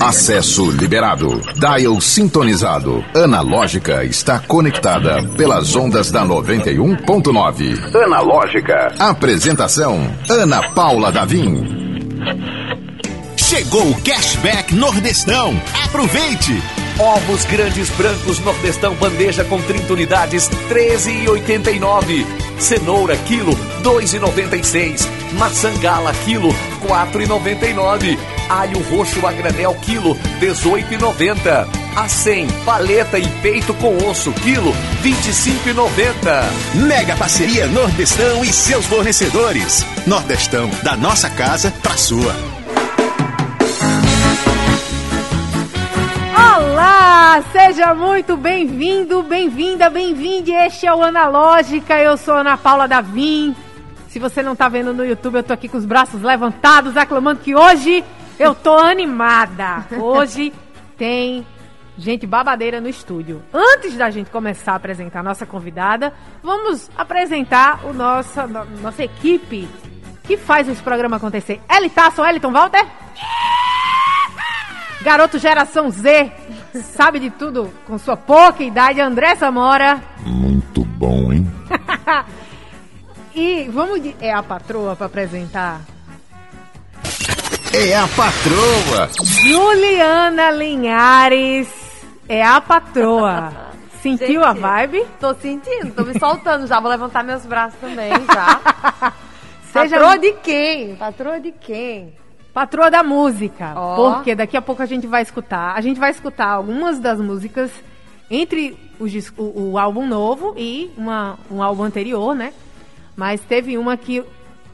Acesso liberado. Dial sintonizado. Analógica está conectada pelas ondas da 91.9. Analógica. Apresentação: Ana Paula Davim. Chegou o Cashback Nordestão. Aproveite! Ovos grandes brancos Nordestão bandeja com 30 unidades, 13,89. Cenoura quilo, 2,96. Maçã gala quilo, 4,99. Alho roxo a granel quilo, 18,90. A 100, paleta e peito com osso quilo, 25,90. Mega parceria Nordestão e seus fornecedores. Nordestão, da nossa casa pra sua. Olá, seja muito bem-vindo, bem-vinda, bem-vinde. Este é o Analógica. Eu sou Ana Paula Davim. Se você não tá vendo no YouTube, eu tô aqui com os braços levantados, aclamando que hoje eu tô animada. Hoje tem gente babadeira no estúdio. Antes da gente começar a apresentar a nossa convidada, vamos apresentar o nossa, no, nossa equipe que faz esse programa acontecer. Elitaço, Eliton Walter? Garoto geração Z, sabe de tudo com sua pouca idade, André Samora. Muito bom, hein? e vamos de... É a patroa para apresentar? É a patroa! Juliana Linhares é a patroa. Sentiu Gente, a vibe? Tô sentindo, tô me soltando já. Vou levantar meus braços também já. Seja Patroa de quem? Patroa de quem? Patroa da música. Ó. Porque daqui a pouco a gente vai escutar. A gente vai escutar algumas das músicas entre o, o- o álbum novo e uma, um álbum anterior, né? Mas teve uma que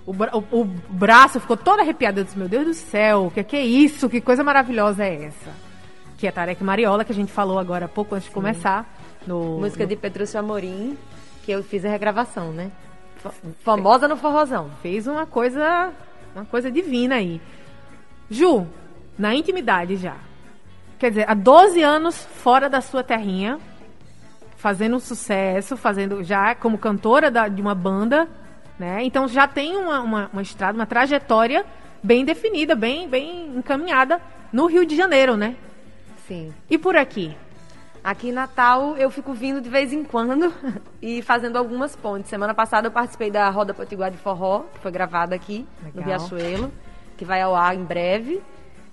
o, bra- o- o braço ficou todo arrepiado. Eu disse, meu Deus do céu, o que, que é isso? Que coisa maravilhosa é essa? Que é Tarek Mariola, que a gente falou agora há pouco antes de começar. No, Música no- de Petrúcio Amorim, que eu fiz a regravação, né? Fa- Famosa no forrozão. fez uma coisa, uma coisa divina aí. Ju, na intimidade já. Quer dizer, há 12 anos fora da sua terrinha, fazendo um sucesso, fazendo já como cantora da- de uma banda, né? Então já tem uma, uma, uma estrada, uma trajetória bem definida, bem, bem encaminhada no Rio de Janeiro, né? Sim. E por aqui? Aqui em Natal eu fico vindo de vez em quando e fazendo algumas pontes. Semana passada eu participei da Roda Potiguar de Forró, que foi gravada aqui no Legal. Riachuelo, que vai ao ar em breve.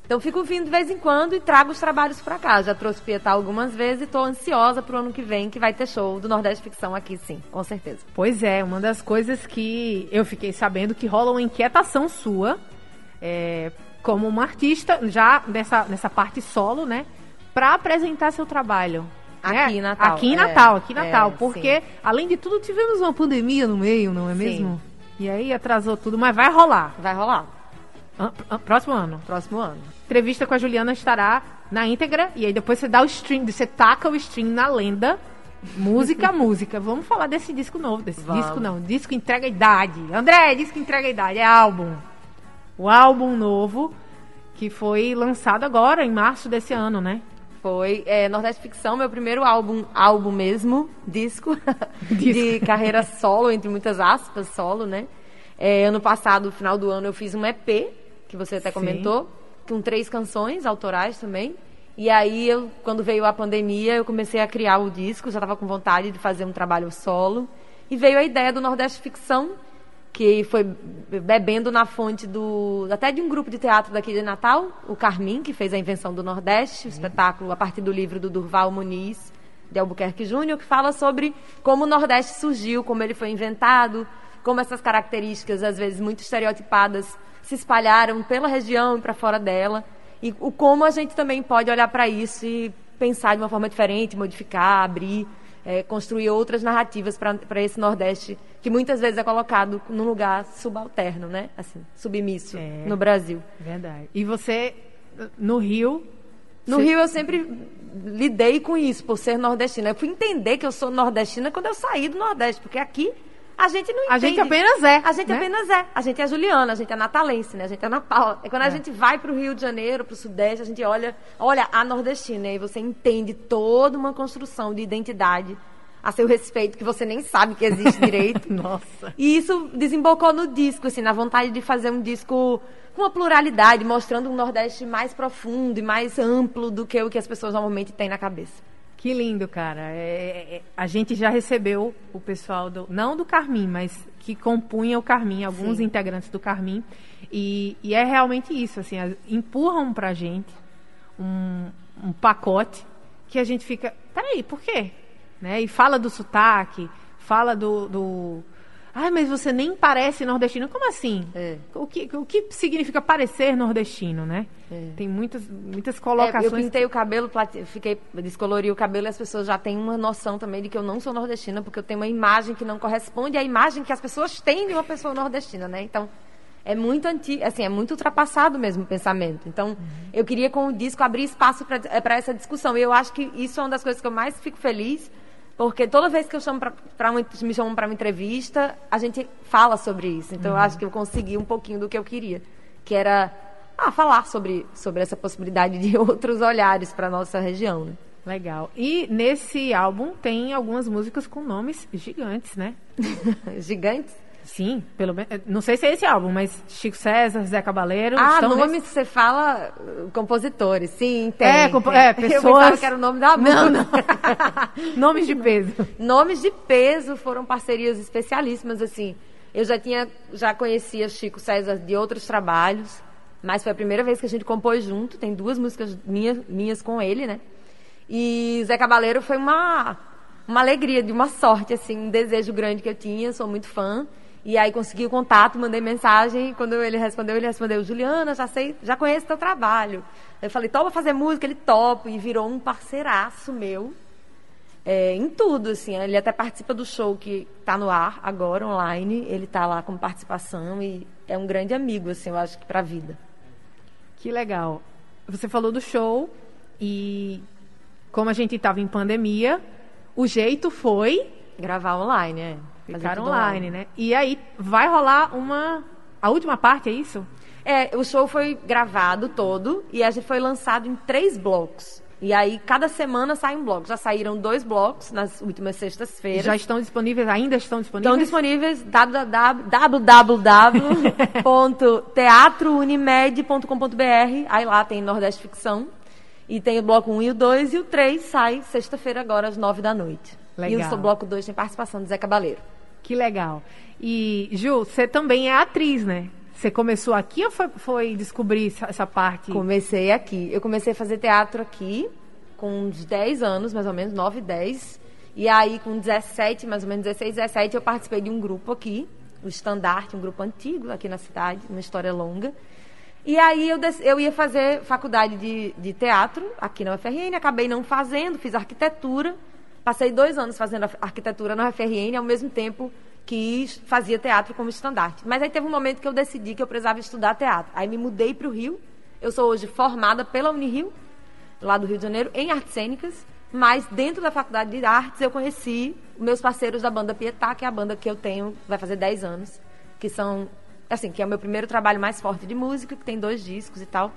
Então fico vindo de vez em quando e trago os trabalhos pra cá. Já trouxe Pietá algumas vezes e tô ansiosa pro ano que vem, que vai ter show do Nordeste Ficção aqui, sim, com certeza. Pois é, uma das coisas que eu fiquei sabendo que rola uma inquietação sua, é, como uma artista, já nessa, nessa parte solo, né? Pra apresentar seu trabalho. né? Aqui em Natal, Aqui em é, Natal, aqui em é, Natal. porque, sim. além de tudo, tivemos uma pandemia no meio, não é Sim. mesmo? E aí atrasou tudo, mas vai rolar. Vai rolar. Próximo ano. Próximo ano. Entrevista com a Juliana estará na íntegra. E aí depois você dá o stream, você taca o stream na lenda. Música, música. Vamos falar desse disco novo. Desse Vamos. disco não, disco entrega idade. André, disco entrega idade. É álbum. O álbum novo que foi lançado agora, em março desse ano, né? Foi é, Nordeste Ficção, meu primeiro álbum, álbum mesmo, disco, de Disco. carreira solo, entre muitas aspas, solo, né? É, ano passado, no final do ano, eu fiz um EP, que você até Sim. comentou, com três canções autorais também. E aí, eu, quando veio a pandemia, eu comecei a criar o disco, já estava com vontade de fazer um trabalho solo. E veio a ideia do Nordeste Ficção, que foi bebendo na fonte do até de um grupo de teatro daqui de Natal, o Carmim, que fez a invenção do Nordeste, o espetáculo a partir do livro do Durval Muniz de Albuquerque Júnior, que fala sobre como o Nordeste surgiu, como ele foi inventado, como essas características às vezes muito estereotipadas se espalharam pela região e para fora dela, e o como a gente também pode olhar para isso e pensar de uma forma diferente, modificar, abrir é, construir outras narrativas para esse Nordeste que muitas vezes é colocado num lugar subalterno, né? Assim, submisso É. no Brasil. Verdade. E você, no Rio. No você- Rio eu sempre lidei com isso, por ser nordestina. Eu fui entender que eu sou nordestina quando eu saí do Nordeste, porque aqui a gente não entende. A gente apenas é, A gente né? apenas é. A gente é Juliana, a gente é natalense, né? A gente é Ana Paula. E quando a É. gente vai para o Rio de Janeiro, para o Sudeste, a gente olha, olha a nordestina e você entende toda uma construção de identidade a seu respeito que você nem sabe que existe direito. Nossa. E isso desembocou no disco, assim, na vontade de fazer um disco com uma pluralidade, mostrando um Nordeste mais profundo e mais amplo do que o que as pessoas normalmente têm na cabeça. Que lindo, cara. É, é, a gente já recebeu o pessoal do. Não do Carmim, mas que compunha o Carmim, alguns Sim. integrantes do Carmim. E, e é realmente isso, assim, as- empurram pra gente um, um pacote que a gente fica. Peraí, por quê? Né? E fala do sotaque, fala do. do Ai, mas você nem parece nordestino. Como assim? É. O, que, o que significa parecer nordestino, né? É. Tem muitas, muitas É, colocações. eu pintei o cabelo, fiquei, descolori o cabelo e as pessoas já têm uma noção também de que eu não sou nordestina, porque eu tenho uma imagem que não corresponde à imagem que as pessoas têm de uma pessoa nordestina, né? Então, é muito antigo, assim, é muito ultrapassado mesmo o pensamento. Então, eu queria com o disco abrir espaço para essa discussão. E eu acho que isso é uma das coisas que eu mais fico feliz, porque toda vez que eu chamo pra, pra uma- me chamam para uma entrevista, a gente fala sobre isso. Então, eu acho que eu consegui um pouquinho do que eu queria, que era ah, falar sobre, sobre essa possibilidade de outros olhares para nossa região. Né? Legal. E nesse álbum tem algumas músicas com nomes gigantes, né? Gigantes? Sim, pelo menos. Não sei se é esse álbum, mas Chico César, Zé Cabaleiro. Ah, nomes nesse- que você fala uh, compositores. Sim, tem. É, compo- é, Eu pessoas- pensava que era o nome da Não, banda. Nomes de peso. Nomes de peso foram parcerias especialíssimas, assim. Eu já tinha, já conhecia Chico César de outros trabalhos, mas foi a primeira vez que a gente compôs junto. Tem duas músicas minhas, minhas com ele, né? E Zé Cabaleiro foi uma, uma alegria, de uma sorte, assim, um desejo grande que eu tinha, sou muito fã. E aí consegui o contato, mandei mensagem, quando ele respondeu, ele respondeu, Juliana, já sei, já conheço teu trabalho. Eu falei, topa fazer música, ele topa, e virou um parceiraço meu. É, em tudo, assim. Ele até participa do show que está no ar agora, online. Ele está lá como participação e é um grande amigo, assim, eu acho que para a vida. Que legal. Você falou do show e como a gente estava em pandemia, o jeito foi Gravar online, é. Fazer ficar tudo online, né? E aí vai rolar uma. A última parte, é isso? É, o show foi gravado todo e a gente foi lançado em três blocos. E aí, cada semana sai um bloco. Já saíram dois blocos nas últimas sextas-feiras. Já estão disponíveis, ainda estão disponíveis? Estão disponíveis www.teatrounimed.com.br. Aí lá tem Nordeste Ficção. E tem o bloco 1 e o 2. E o 3 sai sexta-feira agora às 9 da noite. Legal. E o bloco 2 tem participação do Zé Cabaleiro. Que legal. E, Ju, você também é atriz, né? Você começou aqui ou foi, foi descobrir essa, essa parte? Comecei aqui. Eu comecei a fazer teatro aqui com uns 10 anos, mais ou menos, 9, 10. E aí, com 17, mais ou menos 16, 17, eu participei de um grupo aqui, o Estandarte, um grupo antigo aqui na cidade, uma história longa. E aí eu, des- eu ia fazer faculdade de, de teatro aqui na UFRN, acabei não fazendo, fiz arquitetura. Passei dois anos fazendo ar- arquitetura na UFRN, ao mesmo tempo que fazia teatro como estandarte. Mas aí teve um momento que eu decidi que eu precisava estudar teatro. Aí me mudei para o Rio. Eu sou hoje formada pela Unirio, lá do Rio de Janeiro, em artes cênicas. Mas dentro da faculdade de artes eu conheci meus parceiros da banda Pietá, que é a banda que eu tenho, vai fazer 10 anos, que são, assim, que é o meu primeiro trabalho mais forte de música, que tem dois discos e tal.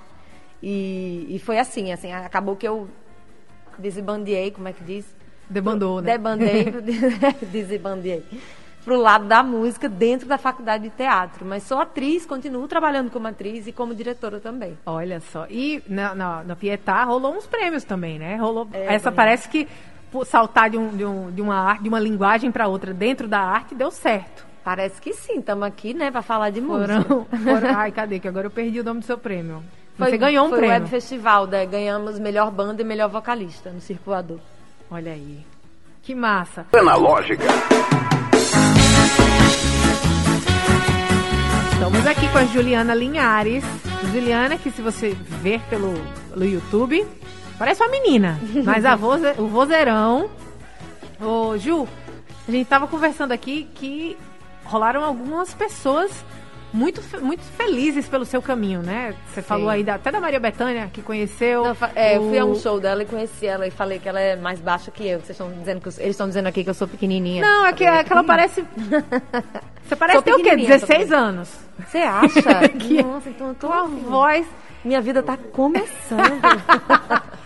E, e foi assim, assim, acabou que eu desebandiei, como é que diz? Debandou, né? Debandei, desebandiei. Pro lado da música dentro da faculdade de teatro. Mas sou atriz, continuo trabalhando como atriz e como diretora também. Olha só. E na, na, na Pietá rolou uns prêmios também, né? Rolou. É, Essa também. parece que saltar de, um, de, um, de uma arte, de uma linguagem para outra dentro da arte deu certo. Parece que sim, estamos aqui, né, para falar de música. Foram, foram- ai, cadê? Que agora eu perdi o nome do seu prêmio. Você ganhou um foi o prêmio. Web Festival, né? ganhamos melhor banda e melhor vocalista no Circulador. Olha aí. Que massa. Analógica. Estamos aqui com a Juliana Linhares. Juliana, que se você ver pelo, pelo YouTube, parece uma menina. Mas a voze, o vozeirão. Ô, Ju, a gente tava conversando aqui que rolaram algumas pessoas muito, muito felizes pelo seu caminho, né? Você falou aí da- até da Maria Bethânia, que conheceu. Não, é, eu fui a um o- show dela e conheci ela e falei que ela é mais baixa que eu. Vocês estão dizendo que eu, eles estão dizendo aqui que eu sou pequenininha. Não, é que, é que ela parece. Você parece ter o quê? pequenininha, 16 sou anos. Você acha? Que- Nossa, então eu tô Com a assim. voz. Minha vida tá começando.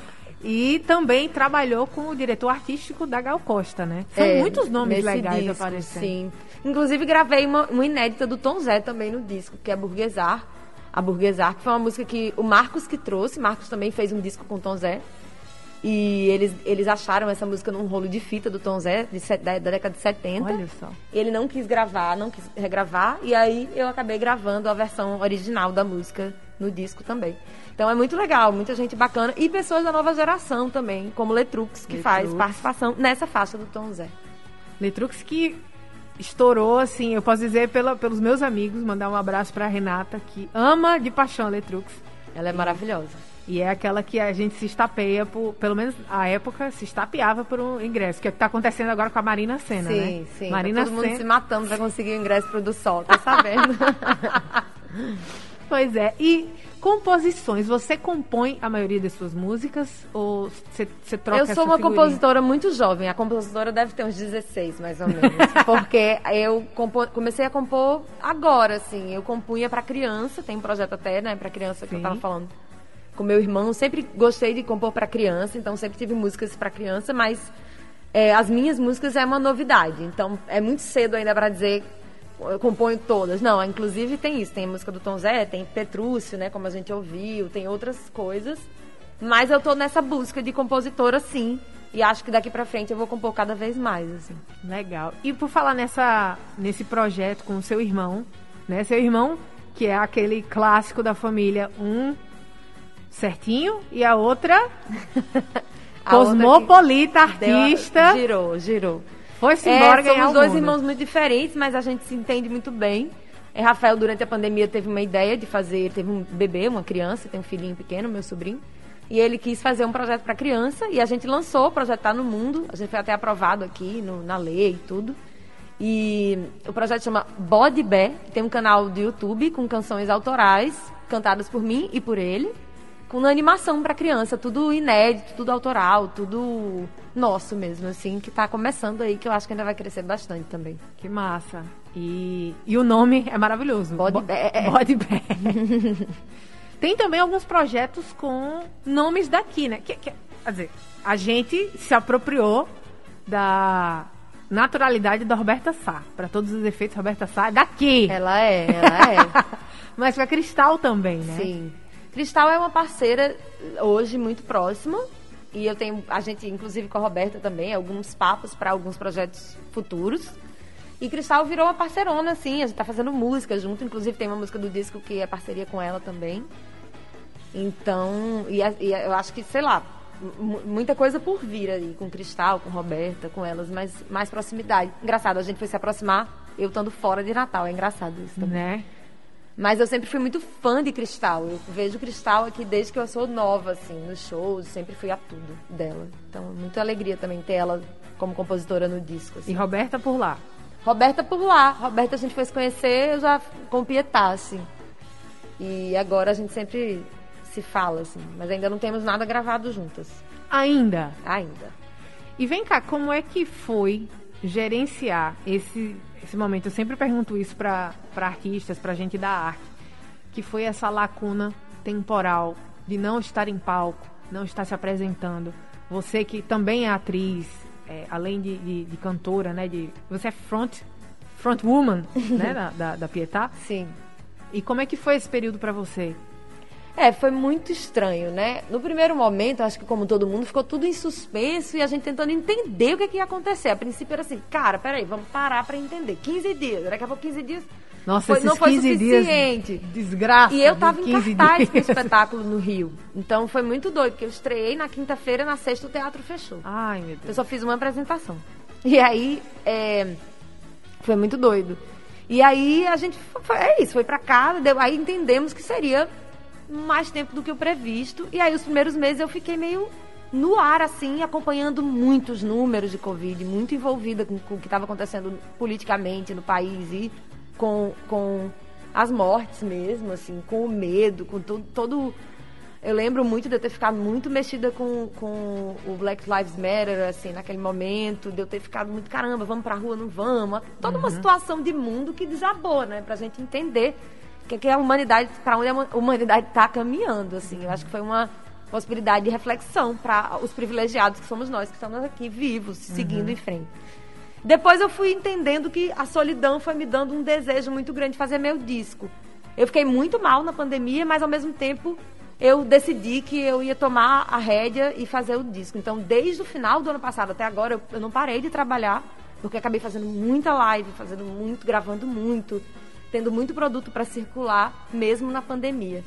E também trabalhou com o diretor artístico da Gal Costa, né? São É, muitos nomes legais disco, aparecendo. Sim. Inclusive gravei uma, uma inédita do Tom Zé também no disco, que é Burguesar. A Burguesar, que foi uma música que o Marcos que trouxe. Marcos também fez um disco com o Tom Zé. E eles, eles acharam essa música num rolo de fita do Tom Zé, de da, da década de 70. Olha só. Ele não quis gravar, não quis regravar, e aí eu acabei gravando a versão original da música no disco também. Então é muito legal, muita gente bacana e pessoas da nova geração também, como Letrux, que faz Letrux. participação nessa faixa do Tom Zé. Letrux que estourou, assim, eu posso dizer pela, pelos meus amigos, mandar um abraço pra Renata, que ama de paixão a Letrux. Ela é maravilhosa. E é aquela que a gente se estapeia, por, pelo menos a época, se estapeava por um ingresso, que é o que tá acontecendo agora com a Marina Senna, né? sim, sim. Marina tá todo mundo Senna. se matando pra conseguir o ingresso pro do Sol, tá sabendo? Pois é. E composições, você compõe a maioria das suas músicas ou você troca eu sou uma figurinha? compositora muito jovem. A compositora deve ter uns 16, mais ou menos. porque eu comecei a compor agora, assim. Eu compunha pra criança, tem um projeto até, né, pra criança que eu tava falando com meu irmão. Sempre gostei de compor pra criança, então sempre tive músicas pra criança, mas é, as minhas músicas é uma novidade. Então é muito cedo ainda pra dizer eu componho todas. Não, inclusive tem isso. Tem a música do Tom Zé, tem Petrúcio, né, como a gente ouviu, tem outras coisas. Mas eu tô nessa busca de compositora, sim. E acho que daqui pra frente eu vou compor cada vez mais, assim. Legal. E por falar nessa, nesse projeto com o seu irmão, né? Seu irmão, que é aquele clássico da família, um certinho e a outra A outra cosmopolita, que deu a- artista. Girou, girou. Foi-se É, embora ganhar somos dois mundo. irmãos muito diferentes, mas a gente se entende muito bem. E Rafael, durante a pandemia, teve uma ideia de fazer, teve um bebê, uma criança, tem um filhinho pequeno, meu sobrinho. E ele quis fazer um projeto para criança e a gente lançou, o projeto tá no mundo. A gente foi até aprovado aqui no- na lei e tudo. E o projeto chama Body Bé, tem um canal do YouTube com canções autorais, cantadas por mim e por ele, com animação para criança, tudo inédito, tudo autoral, tudo nosso mesmo, assim, que tá começando aí, que eu acho que ainda vai crescer bastante também. Que massa. E, e o nome é maravilhoso. Bode Bo- Bé. Bode Bé. Tem também alguns projetos com nomes daqui, né? Que, que- quer dizer, a gente se apropriou da naturalidade da Roberta Sá. Para todos os efeitos, Roberta Sá é daqui. Ela é, ela é. Mas com a Cristal também, né? Sim. Cristal é uma parceira hoje muito próxima. E eu tenho, a gente, inclusive com a Roberta também, alguns papos para alguns projetos futuros. E Cristal virou uma parceirona, assim, a gente tá fazendo música junto, inclusive tem uma música do disco que é parceria com ela também. Então, e, e eu acho que, sei lá, mu- muita coisa por vir aí, com Cristal, com Roberta, com elas, mas mais proximidade. Engraçado, a gente foi se aproximar, eu estando fora de Natal, é engraçado isso também. Né? Mas eu sempre fui muito fã de Cristal. Eu vejo Cristal aqui desde que eu sou nova, assim, nos shows, sempre fui a tudo dela. Então, muita alegria também ter ela como compositora no disco. E Assim. Roberta por lá. Roberta por lá. Roberta a gente foi se conhecer, eu já com Pietá, assim. E agora a gente sempre se fala, assim. Mas ainda não temos nada gravado juntas. Ainda. Ainda. E vem cá, como é que foi gerenciar esse, esse momento? Eu sempre pergunto isso para artistas, para gente da arte, que foi essa lacuna temporal de não estar em palco, não estar se apresentando. Você que também é atriz, é, além de, de, de cantora, né? De, você é front, front woman, né? Da, da, da Pietá. Sim. E como é que foi esse período para você? É, foi muito estranho, né? No primeiro momento, acho que como todo mundo, ficou tudo em suspenso e a gente tentando entender o que, que ia acontecer. A princípio era assim, cara, peraí, vamos parar pra entender. 15 dias, daqui a pouco 15 dias Nossa, foi- esses não foi 15 dias suficiente. desgraça. E eu tava em 15 cartaz pro dias. espetáculo no Rio. Então foi muito doido, porque eu estreiei na quinta-feira, na sexta o teatro fechou. Ai, meu Eu Deus. só fiz uma apresentação. E aí, é, foi muito doido. E aí a gente foi, é isso, foi pra casa, deu, aí entendemos que seria mais tempo do que o previsto. E aí os primeiros meses eu fiquei meio no ar, assim, acompanhando muitos números de Covid, muito envolvida com, com o que estava acontecendo politicamente no país e com, com as mortes mesmo, assim, com o medo, com todo, todo eu lembro muito de eu ter ficado muito mexida com, com o Black Lives Matter, assim, naquele momento, de eu ter ficado muito, caramba, vamos pra rua, não vamos. Toda uma situação de mundo que desabou, né? Pra gente entender que, que a humanidade, pra onde a humanidade tá caminhando, assim. Eu acho que foi uma, possibilidade de reflexão para os privilegiados que somos nós, que estamos aqui vivos, seguindo em frente. Depois eu fui entendendo que a solidão foi me dando um desejo muito grande de fazer meu disco. Eu fiquei muito mal na pandemia, mas ao mesmo tempo eu decidi que eu ia tomar a rédea e fazer o disco. Então, desde o final do ano passado até agora, eu, eu não parei de trabalhar, porque acabei fazendo muita live, fazendo muito, gravando muito, tendo muito produto para circular, mesmo na pandemia.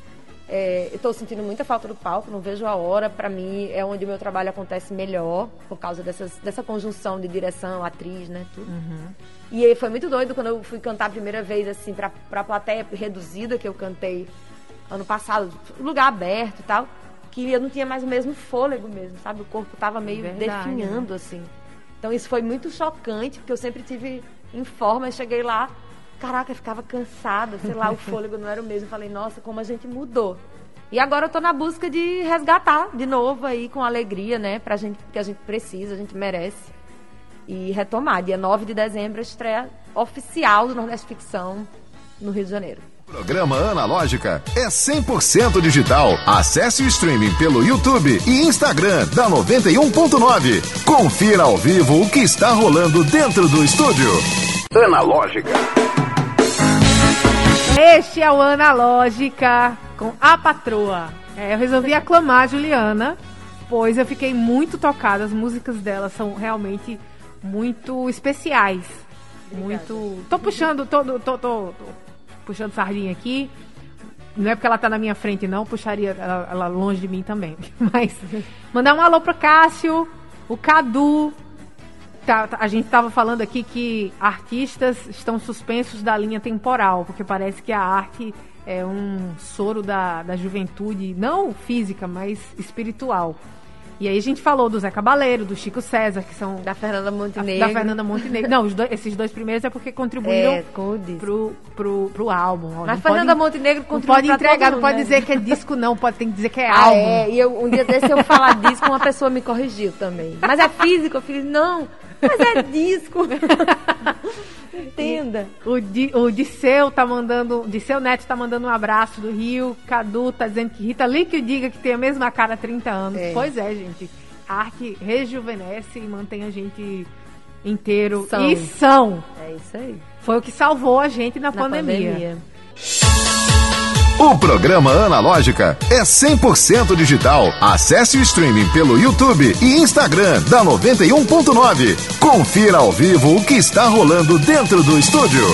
É, estou sentindo muita falta do palco, não vejo a hora. Para mim, é onde o meu trabalho acontece melhor, por causa dessas, dessa conjunção de direção, atriz, né? Tudo. Uhum. E foi muito doido quando eu fui cantar a primeira vez, assim, pra, pra plateia reduzida que eu cantei ano passado, lugar aberto e tal, que eu não tinha mais o mesmo fôlego mesmo, sabe? O corpo tava meio Verdade, definhando, assim. Então isso foi muito chocante, porque eu sempre tive em forma e cheguei lá, caraca, eu ficava cansada, sei lá, o fôlego não era o mesmo. Eu falei, nossa, como a gente mudou. E agora eu tô na busca de resgatar de novo aí com alegria, né? Pra gente, que a gente precisa, a gente merece. E retomar. Dia 9 de dezembro, a estreia oficial do Nordeste Ficção no Rio de Janeiro. Programa Analógica é 100% digital. Acesse o streaming pelo YouTube e Instagram da 91.9. Confira ao vivo o que está rolando dentro do estúdio. Analógica. Este é o Analógica com a patroa. É, eu resolvi aclamar a Juliana, pois eu fiquei muito tocada. As músicas dela são realmente muito especiais. Muito. Tô puxando, tô, tô, tô, tô puxando sardinha aqui. Não é porque ela tá na minha frente, não. Puxaria ela, ela longe de mim também. Mas mandar um alô pro Cássio, o Cadu. Tá, tá- a gente tava falando aqui que artistas estão suspensos da linha temporal, porque parece que a arte é um soro da, da juventude, não física, mas espiritual. E aí a gente falou do Zé Cabaleiro, do Chico César, que são Da Fernanda da, Montenegro. da Fernanda Montenegro. Não, dois- esses dois primeiros é porque contribuíram É, pro, pro, pro álbum. ó. Mas Fernanda pode- Montenegro contribuiu pode entregar, não pode né? dizer que é disco, não. Pode, tem que dizer que é Ah, álbum. é. E eu, um dia desse eu falar disco, uma pessoa me corrigiu também. Mas é físico? Eu falei, não, mas é disco. Entenda. O, Di, o Disseu tá mandando. Disseu Neto tá mandando um abraço do Rio. Cadu tá dizendo que Rita Lee que diga que tem a mesma cara há 30 anos. É. Pois é, gente. A arte rejuvenesce e mantém a gente inteiro. São. E são. É isso aí. Foi o que salvou a gente na, Na pandemia. pandemia. O programa Analógica é 100% digital. Acesse o streaming pelo YouTube e Instagram da 91.9. Confira ao vivo o que está rolando dentro do estúdio.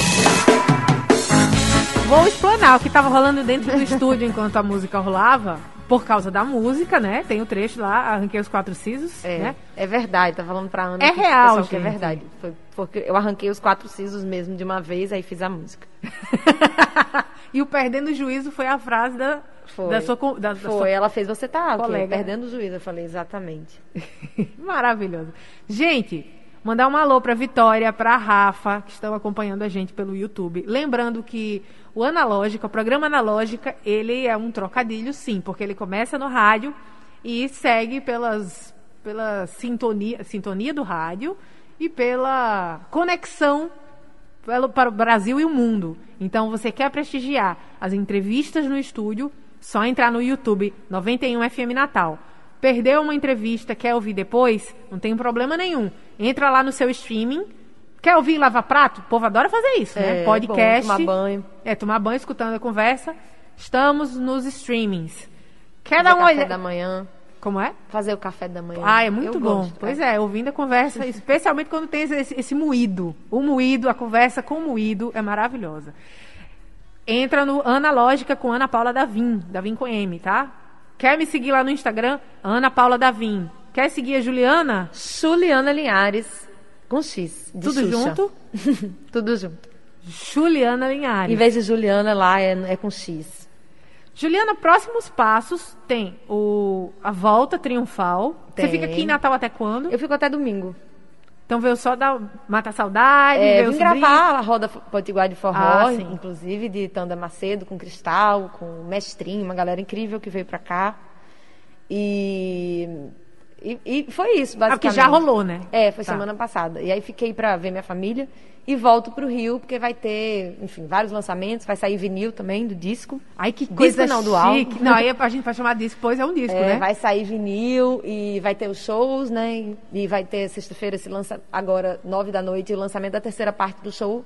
Vou explanar o que tava rolando dentro do estúdio enquanto a música rolava. Por causa da música, né? Tem o trecho lá, arranquei os quatro sisos, É, né? é verdade, tá falando pra Ana. É que- real, pessoal, que é gente. verdade. Foi porque eu arranquei os quatro sisos mesmo de uma vez, aí fiz a música. e o perdendo o juízo foi a frase da, Foi. da sua. Da, da Foi, sua- ela fez você tá colega. perdendo o juízo. Eu falei, exatamente. Maravilhoso. Gente, mandar um alô pra Vitória, pra Rafa, que estão acompanhando a gente pelo YouTube. Lembrando que o Analógica, o programa Analógica, ele é um trocadilho, sim, porque ele começa no rádio e segue pelas, pela sintonia, sintonia do rádio e pela conexão pelo- para o Brasil e o mundo. Então, você quer prestigiar as entrevistas no estúdio, só entrar no YouTube 91 FM Natal. Perdeu uma entrevista, quer ouvir depois? Não tem problema nenhum. Entra lá no seu streaming. Quer ouvir lavar prato? O povo adora fazer isso, né? É, Podcast. bom, tomar banho. É, tomar banho escutando a conversa. Estamos nos streamings. Quer Fazer dar uma café olhada? da manhã. Como é? Fazer o café da manhã. Ah, é muito Eu bom. gosto, pois cara. é, ouvindo a conversa, especialmente quando tem esse, esse moído. O moído, a conversa com o moído é maravilhosa. Entra no Analógica com Ana Paula Davim, Davim com M, tá? Quer me seguir lá no Instagram? Ana Paula Davim. Quer seguir a Juliana? Juliana Linhares com X. Tudo Xuxa. junto? Tudo junto. Juliana Linhares. Em vez de Juliana lá, é, é com X. Juliana, próximos passos tem o a volta triunfal. Você Tem. fica aqui em Natal até quando? Eu fico até domingo. Então veio só dar matar saudade, É, ver vim sobrinho. gravar a roda Potiguar de Forró, Ah, inclusive, de Tanda Macedo, com Cristal, com Mestrinho, uma galera incrível que veio pra cá. E, E, e foi isso, Ah, basicamente. porque já rolou, né? É, foi Tá. semana passada. E aí fiquei pra ver minha família e volto pro Rio, porque vai ter, enfim, vários lançamentos. Vai sair vinil também do disco. Ai, que Disco coisa não, do álbum. Não, aí a gente vai chamar disco, pois é um disco, É, né? Vai sair vinil e vai ter os shows, né? E- vai ter sexta-feira esse lança agora, nove da noite, o lançamento da terceira parte do show,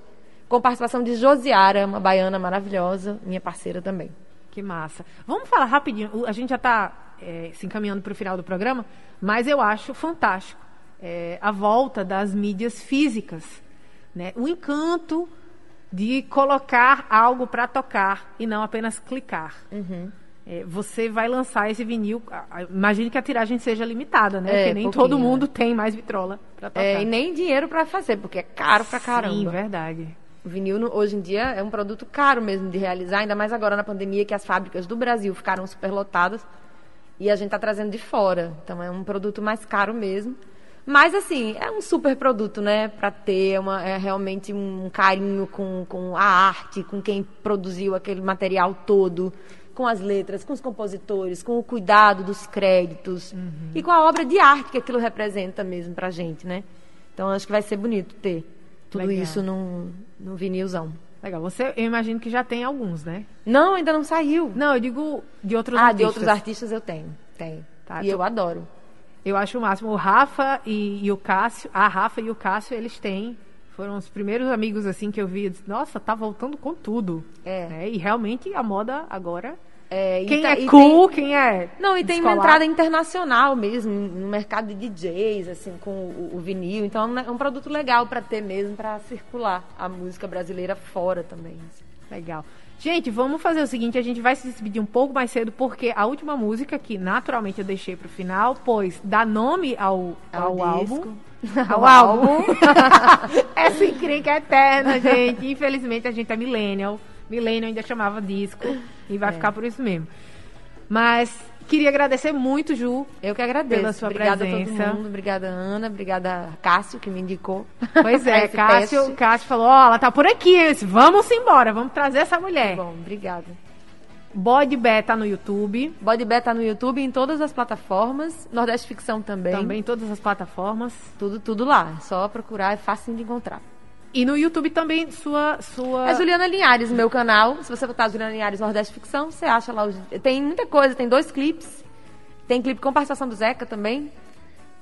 com participação de Josiara, uma baiana maravilhosa, minha parceira também. Que massa. Vamos falar rapidinho. O- A gente já está se encaminhando para o final do programa, mas eu acho fantástico é, a volta das mídias físicas. Né? O encanto de colocar algo para tocar e não apenas clicar. Uhum. É, você vai lançar esse vinil. Imagine que a tiragem seja limitada, né? É, Porque nem todo mundo né? tem mais vitrola para tocar. É, e nem dinheiro pra fazer, porque é caro pra caramba. Sim, verdade. O vinil, hoje em dia, é um produto caro mesmo de realizar, ainda mais agora na pandemia, que as fábricas do Brasil ficaram superlotadas e a gente está trazendo de fora. Então, é um produto mais caro mesmo. Mas, assim, é um super produto, né? Para ter é uma, é realmente um carinho com, com a arte, com quem produziu aquele material todo, com as letras, com os compositores, com o cuidado dos créditos e com a obra de arte que aquilo representa mesmo pra gente, né? Então, acho que vai ser bonito ter tudo Legal. isso num, num vinilzão. Legal. Você, eu imagino que já tem alguns, né? Não, ainda não saiu. Não, eu digo de outros ah, artistas. de outros artistas eu tenho. Tenho. Tá, e tu- eu adoro. Eu acho o máximo. O Rafa e, e o Cássio, a Rafa e o Cássio, eles têm. Foram os primeiros amigos assim que eu vi. eu disse, Nossa, tá voltando com tudo. É. Né? E realmente a moda agora. É, Quem tá- é cool, tem- quem é. Não, e tem uma entrada internacional mesmo, no mercado de DJs, assim, com o, o vinil. Então é um produto legal para ter mesmo, para circular a música brasileira fora também. assim. Legal. Gente, vamos fazer o seguinte: a gente vai se despedir um pouco mais cedo, porque a última música, que naturalmente eu deixei pro final, pois dá nome ao, ao, Ao álbum. disco. Ao Ao álbum. Essa encrenca é eterna, gente. Infelizmente a gente é millennial. Millennial ainda chamava disco. E É. vai ficar por isso mesmo. Mas queria agradecer muito, Ju. Eu que agradeço. Pela sua obrigada presença. a todo mundo, obrigada Ana, obrigada Cássio que me indicou. Pois é, Cássio, teste. Cássio falou: Ó, ela tá por aqui. Eu disse, vamos embora, vamos trazer essa mulher. Bom, obrigada. Bode Bé tá no YouTube. Body Bet tá no YouTube em todas as plataformas, Nordeste Ficção também. Também em todas as plataformas. Tudo, tudo lá. É só procurar, é fácil de encontrar. E no YouTube também sua. sua... É Juliana Linhares, meu canal. Se você botar Juliana Linhares Nordeste Ficção, você acha lá. Os... Tem muita coisa, tem dois clipes. Tem clipe com participação do Zeca também.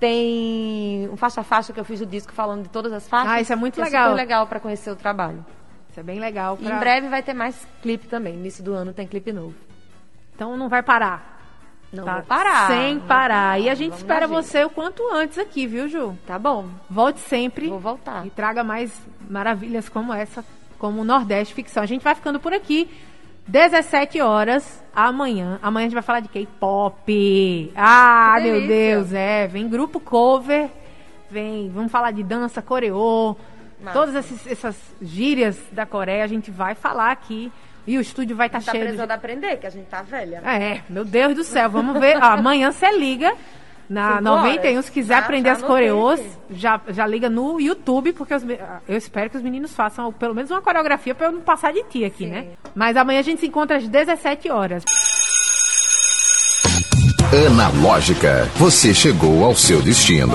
Tem um faixa a faixa que eu fiz do disco falando de todas as faixas. Ah, isso é muito que legal. É super legal para conhecer o trabalho. Isso é bem legal. E pra- em breve vai ter mais clipe também. No início do ano tem clipe novo. Então não vai parar. Não tá? vou parar. Sem parar. E a gente Vamos espera você o quanto antes aqui, viu, Ju? Tá bom. Volte sempre. Vou voltar. E traga mais maravilhas como essa, como o Nordeste Ficção. A gente vai ficando por aqui. 17 horas amanhã. Amanhã a gente vai falar de K-pop. Ah, meu. Deus, é. Vem grupo cover. Vem, vamos falar de dança, coreô. Todas esses- essas gírias da Coreia a gente vai falar aqui. E o estúdio vai estar Tá cheio de precisando aprender, que a gente tá velha. é, meu Deus do céu, vamos ver. Ó, amanhã você liga na Cinco 91, horas. se quiser Já- aprender já as aqui. já, já liga no YouTube, porque os eu espero que os meninos façam pelo menos uma coreografia pra eu não passar de ti aqui, Sim. né? Mas amanhã a gente se encontra às 17 horas. Analógica, você chegou ao seu destino.